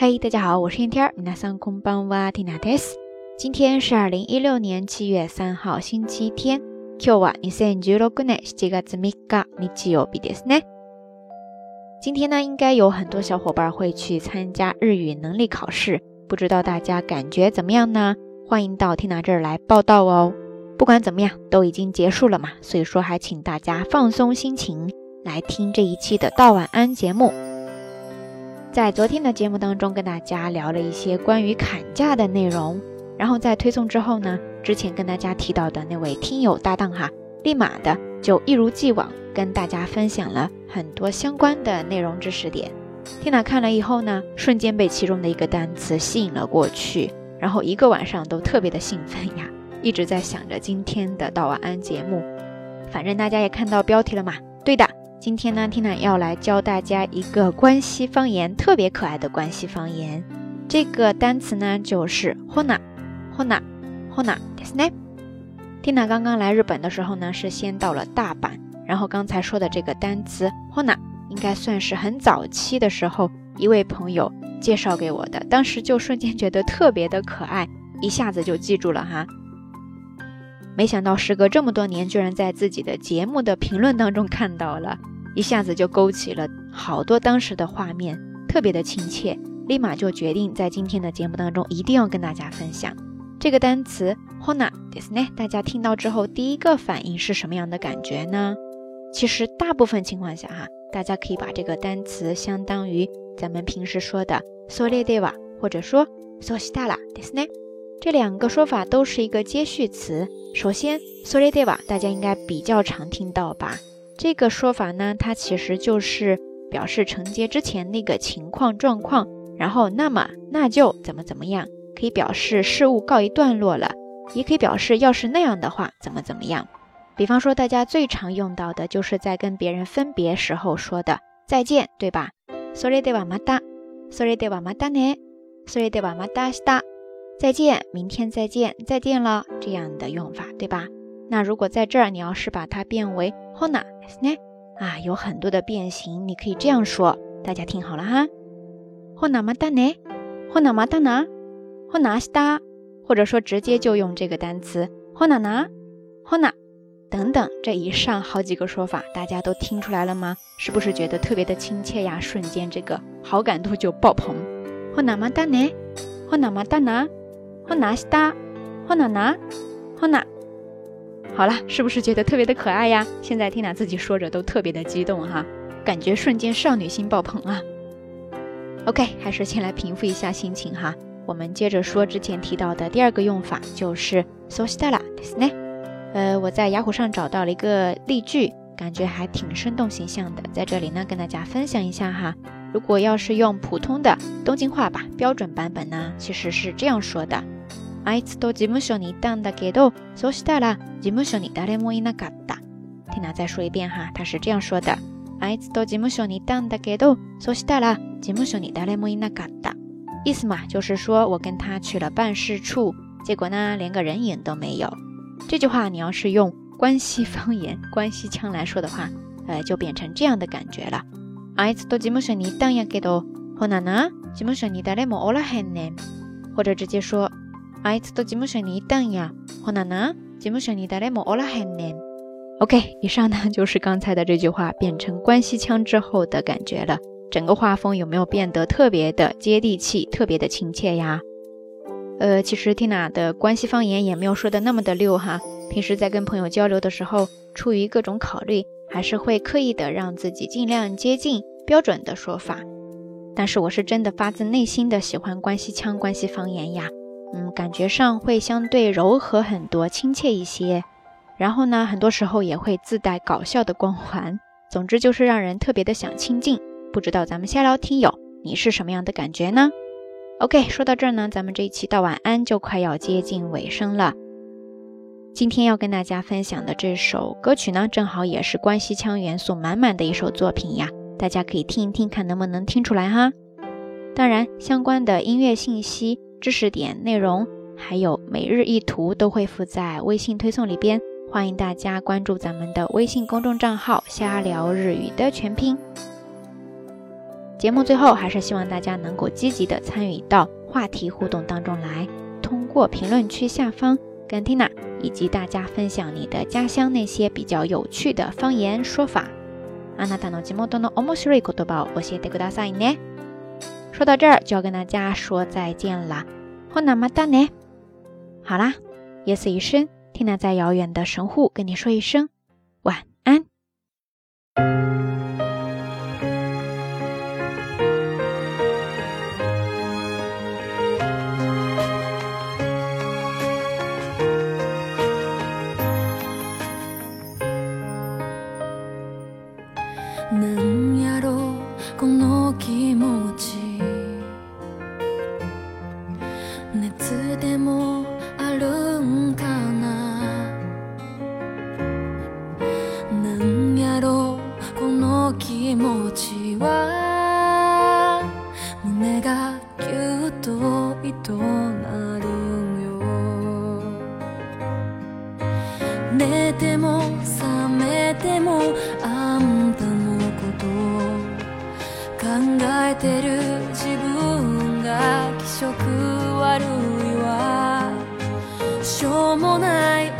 嗨，大家好，我是天天儿。皆さんこんばんは、ティナです。今天是二零一六年七月三号，星期天。今日は二千十六年七月三日日曜日ですね。今天呢，应该有很多小伙伴会去参加日语能力考试，不知道大家感觉怎么样呢？欢迎到缇娜这儿来报道哦。不管怎么样，都已经结束了嘛，所以说还请大家放松心情来听这一期的道晚安节目。 在昨天的节目当中，跟大家聊了一些关于砍价的内容，然后在推送之后呢，之前跟大家提到的那位听友搭档哈，立马的就一如既往跟大家分享了很多相关的内容知识点。缇娜看了以后呢，瞬间被其中的一个单词吸引了过去，然后一个晚上都特别的兴奋呀。一直在想着今天的道晚安节目，反正大家也看到标题了嘛。对的，今天呢，Tina 要来教大家一个关西方言，特别可爱的关西方言。这个单词呢就是 hona，hona，hona，ですね。Tina 刚刚来日本的时候呢，是先到了大阪，然后刚才说的这个单词 hona，应该算是很早期的时候一位朋友介绍给我的，当时就瞬间觉得特别的可爱，一下子就记住了哈。没想到时隔这么多年，居然在自己的节目的评论当中看到了， 一下子就勾起了好多当时的画面，特别的亲切，立马就决定在今天的节目当中一定要跟大家分享这个单词 hona ですね。大家听到之后第一个反应是什么样的感觉呢？其实大部分情况下哈，大家可以把这个单词相当于咱们平时说的 so le de wa，或者说 so shita la ですね。这两个说法都是一个接续词。首先，sorry de 大家应该比较常听到吧？ 这个说法呢，它其实就是表示承接之前那个情况状况，然后那么那就怎么怎么样，可以表示事物告一段落了，也可以表示要是那样的话怎么怎么样。比方说，大家最常用到的就是在跟别人分别时候说的再见，对吧？sorry de また，sorry de またね，sorry de また明日。再见，明天再见，再见了，这样的用法，对吧？ 那如果在这儿，你要是把它变为 hona，啊，有很多的变形，你可以这样说，大家听好了哈，hona mata ne，hona mata na，hona sta，或者说直接就用这个单词 hona na，hona，等等，这一上好几个说法，大家都听出来了吗？是不是觉得特别的亲切呀？瞬间这个好感度就爆棚，hona mata ne，hona mata na。sta？hona 呢？hona。Hon，好拿拿，好拿。好了，是不是觉得特别的可爱呀？现在缇娜自己说着都特别的激动哈，感觉瞬间少女心爆棚啊。OK，还是先来平复一下心情哈。我们接着说之前提到的第二个用法，就是 so stala，ですね。呃，我在雅虎上找到了一个例句，感觉还挺生动形象的，在这里呢跟大家分享一下哈。如果要是用普通的东京话吧，标准版本呢，其实是这样说的： あいつと事務所に行ったんだけど、そしたら事務所に誰もいなかった。听他再说一遍哈，他是这样说的：あいつと事務所に行ったんだけど、そしたら事務所に誰もいなかった。意思嘛，就是说我跟他去了办事处，结果呢，连个人影都没有。这句话你要是用关西方言、关西腔来说的话，呃，就变成这样的感觉了。あいつと事務所に行ったんやけど、ほなな、事務所に誰もおらへんねん。或者直接说、 あいつと事務所に行ったんや、ほなな、事務所に誰もおらへんねん。OK，以上呢就是刚才的这句话变成关西腔之后的感觉了。整个画风有没有变得特别的接地气、特别的亲切呀？呃，其实 Tina 的关西方言也没有说的那么的溜哈。平时在跟朋友交流的时候，出于各种考虑，还是会刻意的让自己尽量接近标准的说法。但是我是真的发自内心的喜欢关西腔、关西方言呀， 嗯，感觉上会相对柔和很多、亲切一些。然后呢，很多时候也会自带搞笑的光环。总之就是让人特别的想亲近。不知道咱们下聊听友你是什么样的感觉呢？OK，说到这儿呢，咱们这一期到晚安就快要接近尾声了。今天要跟大家分享的这首歌曲呢，正好也是关西腔元素满满的一首作品呀，大家可以听一听，看能不能听出来哈。当然，相关的音乐信息、知识点、内容，还有每日一图都会附在微信推送里边，欢迎大家关注咱们的微信公众账号“瞎聊日语”的全拼。 节目最后还是希望大家能够积极的参与到话题互动当中来，通过评论区下方跟 Tina 以及大家分享你的家乡那些比较有趣的方言说法。あなたの地元の面白い言葉を教えてくださいね。 说到这儿就要跟大家说再见啦，ほなまたね。好啦，夜色已深，Tina 在遥远的神户跟你说一声晚安。 てもあんたのこと考えてる自分が気色悪いわ。しょうもない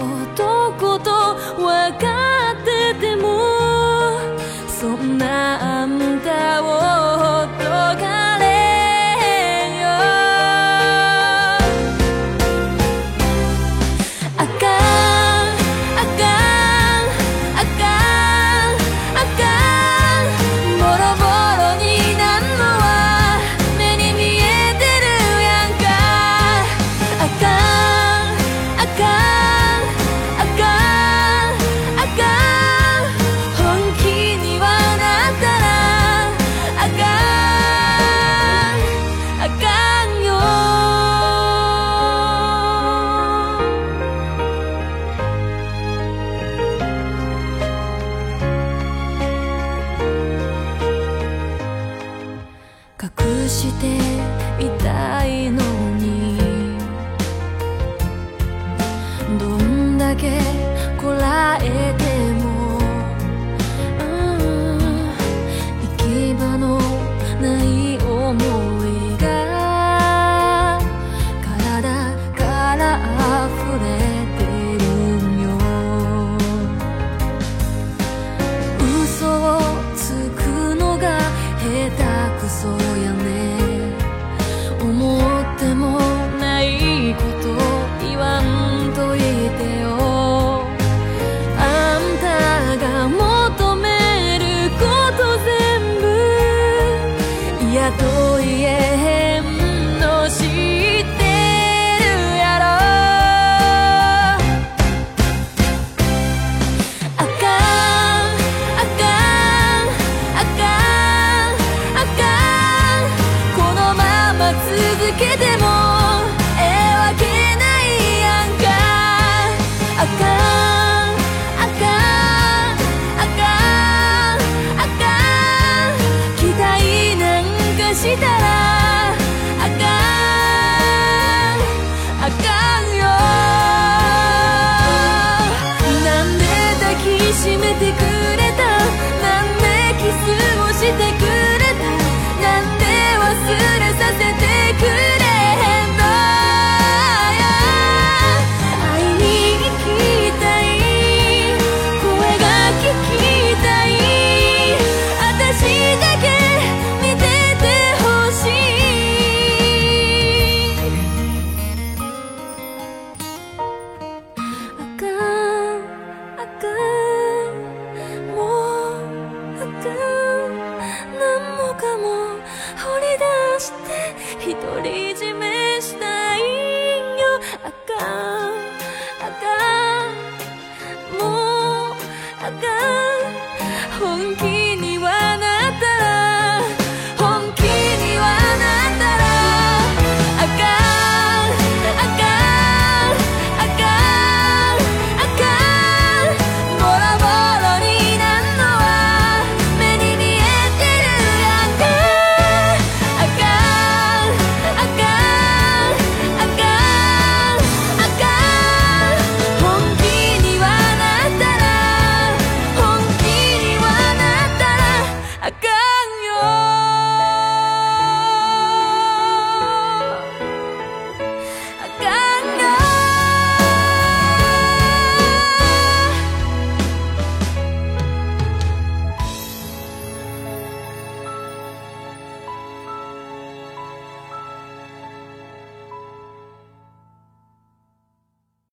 空地。